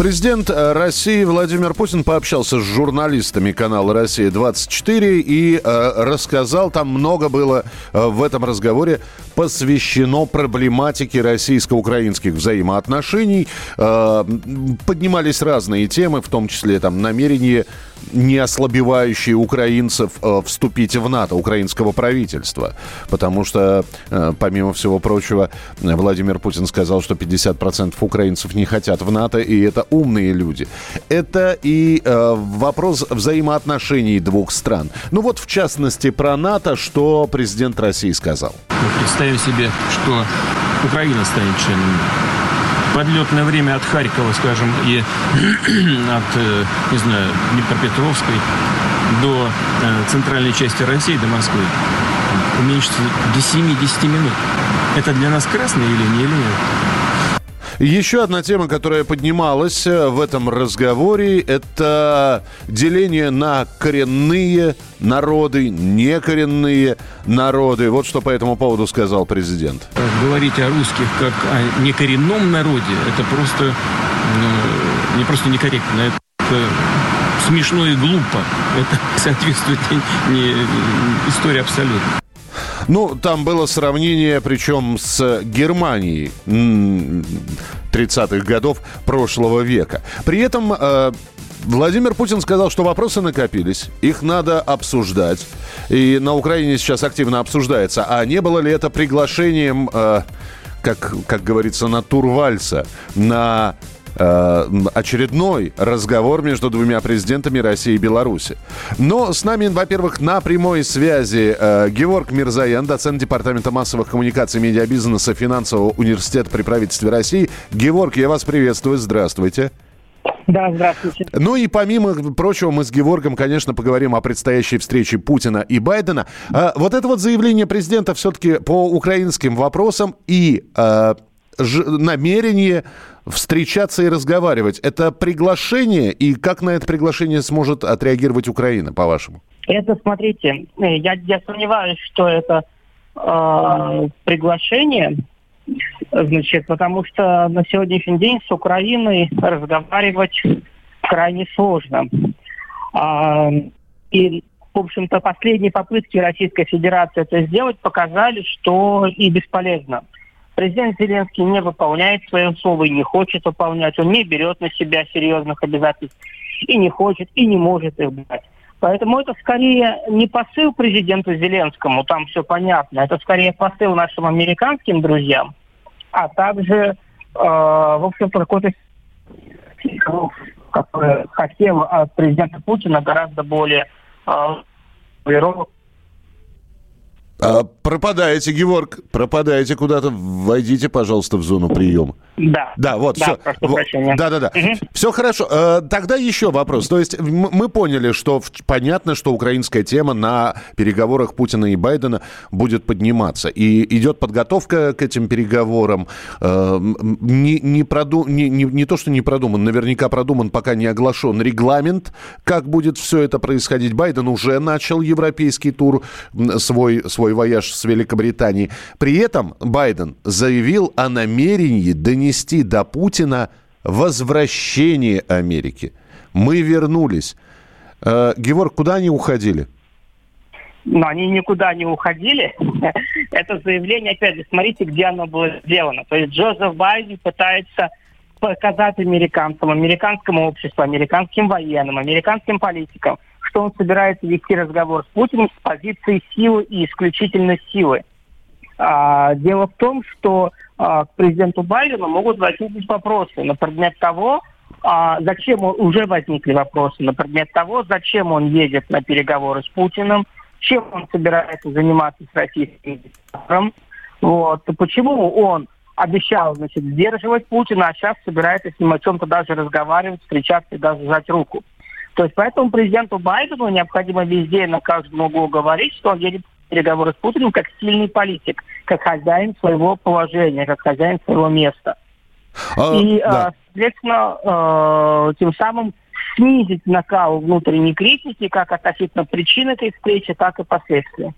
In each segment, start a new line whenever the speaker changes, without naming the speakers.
Президент э, России Владимир Путин пообщался с журналистами канала «Россия-24» и э, рассказал, там много было э, в этом разговоре посвящено проблематике российско-украинских взаимоотношений. Э, поднимались разные темы, в том числе там намерение не ослабевающие украинцев э, вступить в НАТО, украинского правительства. Потому что, э, помимо всего прочего, Владимир Путин сказал, что 50% украинцев не хотят в НАТО, и это умные люди. Это и э, вопрос взаимоотношений двух стран. Ну вот, в частности, про НАТО, что президент России сказал.
Мы представим себе, что Украина станет членом подлетное время от Харькова, скажем, и от, э, не знаю, Днепропетровской до э, центральной части России, до Москвы, уменьшится до 7-10 минут. Это для нас красная линия или нет?
Еще одна тема, которая поднималась э, в этом разговоре, это деление на коренные народы, некоренные народы. Вот что по этому поводу сказал президент.
Говорить о русских как о некоренном народе, это просто ну, не просто некорректно, это смешно и глупо. Это соответствует не, не истории абсолютно.
Ну, там было сравнение, причем с Германией 30-х годов прошлого века. При этом э, Владимир Путин сказал, что вопросы накопились, их надо обсуждать. И на Украине сейчас активно обсуждается. А не было ли это приглашением, э, как, как говорится, на тур вальса, на очередной разговор между двумя президентами России и Беларуси. Но с нами, во-первых, на прямой связи э, Георг Мирзаян, доцент Департамента массовых коммуникаций, медиабизнеса Финансового университета при правительстве России. Георг, я вас приветствую. Здравствуйте.
Да, здравствуйте.
Ну и помимо прочего, мы с Георгом, конечно, поговорим о предстоящей встрече Путина и Байдена. А, вот это вот заявление президента все-таки по украинским вопросам и а, намерение встречаться и разговаривать. Это приглашение, и как на это приглашение сможет отреагировать Украина, по-вашему?
Это, смотрите, я, я сомневаюсь, что это э, приглашение, значит, потому что на сегодняшний день с Украиной разговаривать крайне сложно. А, и, в общем-то, последние попытки Российской Федерации это сделать показали, что и бесполезно. Президент Зеленский не выполняет свое слово и не хочет выполнять. Он не берет на себя серьезных обязательств и не хочет, и не может их брать. Поэтому это скорее не посыл президенту Зеленскому, там все понятно. Это скорее посыл нашим американским друзьям, а также, э, в общем-то, какой-то который хотел от президента Путина гораздо более э,
а, пропадаете, Георг, пропадаете куда-то. Войдите, пожалуйста, в зону приема.
Да.
Да, вот, да, все. Да, да, да. Угу. Все хорошо. Э, тогда еще вопрос. То есть мы поняли, что понятно, что украинская тема на переговорах Путина и Байдена будет подниматься. И идет подготовка к этим переговорам. Э, не, не, проду... не, не, не то, что не продуман, наверняка продуман, пока не оглашен регламент, как будет все это происходить. Байден уже начал европейский тур, свой, свой вояж с Великобританией. При этом Байден заявил о намерении донести донести до Путина возвращение Америки. Мы вернулись. Э, Георг, куда они уходили?
Но они никуда не уходили. Это заявление, опять же, смотрите, где оно было сделано. То есть Джозеф Байден пытается показать американцам, американскому обществу, американским военным, американским политикам, что он собирается вести разговор с Путиным с позиции силы и исключительно силы. А, дело в том, что а, к президенту Байдену могут возникнуть вопросы. На предмет того, а, зачем он, уже возникли вопросы. На предмет того, зачем он едет на переговоры с Путиным, чем он собирается заниматься с российским диктатором, вот, почему он обещал, значит, сдерживать Путина, а сейчас собирается с ним о чем-то даже разговаривать, встречаться и даже сжать руку. То есть поэтому президенту Байдену необходимо везде на каждом углу говорить, что он едет переговоры с Путиным как сильный политик, как хозяин своего положения, как хозяин своего места. А, и, да. соответственно, тем самым снизить накал внутренней критики как относительно причин этой встречи, так и последствий.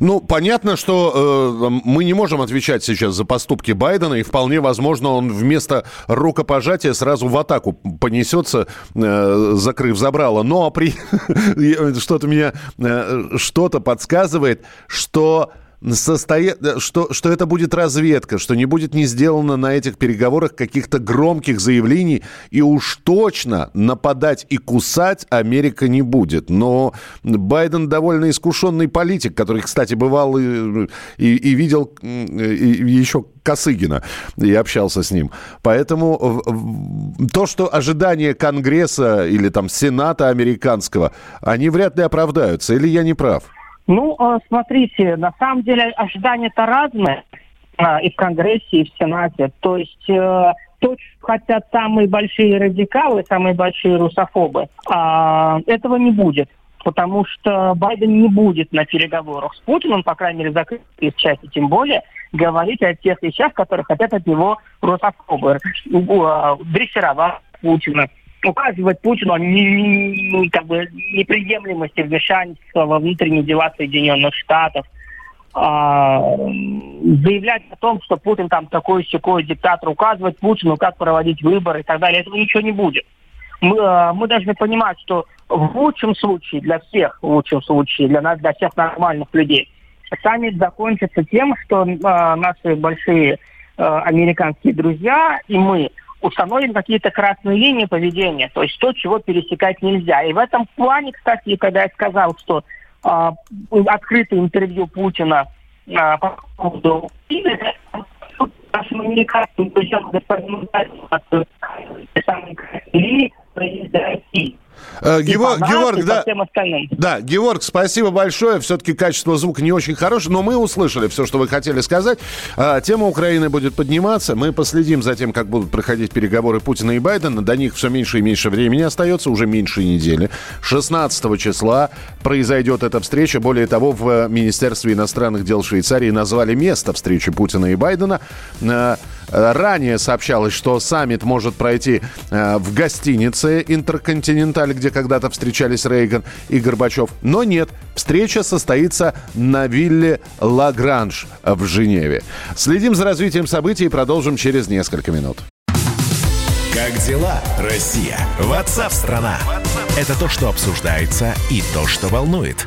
Ну, понятно, что э, мы не можем отвечать сейчас за поступки Байдена, и вполне возможно, он вместо рукопожатия сразу в атаку понесется, э, закрыв забрало. Но при... что-то меня э, что-то подсказывает, что состоя... что, что это будет разведка, что не будет не сделано на этих переговорах каких-то громких заявлений, и уж точно нападать и кусать Америка не будет. Но Байден довольно искушенный политик, который, кстати, бывал и, и, и видел и, еще Косыгина и общался с ним. Поэтому то, что ожидания Конгресса или там Сената американского, они вряд ли оправдаются. Или я не прав?
Ну, а, смотрите, на самом деле ожидания-то разные а, и в Конгрессе, и в Сенате. То есть э, то, что хотят самые большие радикалы, самые большие русофобы, а, этого не будет. Потому что Байден не будет на переговорах с Путиным, по крайней мере, закрытой части, тем более, говорить о тех вещах, которые хотят от него русофобы. Дрессировать Путина, указывать Путину не, как бы, неприемлемости вмешательства во внутренние дела Соединенных Штатов, а, заявлять о том, что Путин там такой секой диктатор, указывать Путину, как проводить выборы и так далее. Этого ничего не будет. Мы, а, мы должны понимать, что в лучшем случае, для всех, в лучшем случае, для нас, для всех нормальных людей, саммит закончится тем, что э, наши большие э, американские друзья и мы установим какие-то красные линии поведения, то есть то, чего пересекать нельзя. И в этом плане, кстати, когда я сказал, что э, открытое интервью Путина э, по поводу России.
Э, Георг, Георг да, да, Георг, спасибо большое. Все-таки качество звука не очень хорошее, но мы услышали все, что вы хотели сказать. А, тема Украины будет подниматься. Мы последим за тем, как будут проходить переговоры Путина и Байдена. До них все меньше и меньше времени остается, уже меньше недели. 16 числа произойдет эта встреча. Более того, в Министерстве иностранных дел Швейцарии назвали место встречи Путина и Байдена. Э, ранее сообщалось, что саммит может пройти э, в гостинице «Интерконтиненталь», где когда-то встречались Рейган и Горбачев. Но нет, встреча состоится на вилле «Лагранж» в Женеве. Следим за развитием событий и продолжим через несколько минут.
Как дела, Россия? Ватсап-страна! Это то, что обсуждается и то, что волнует.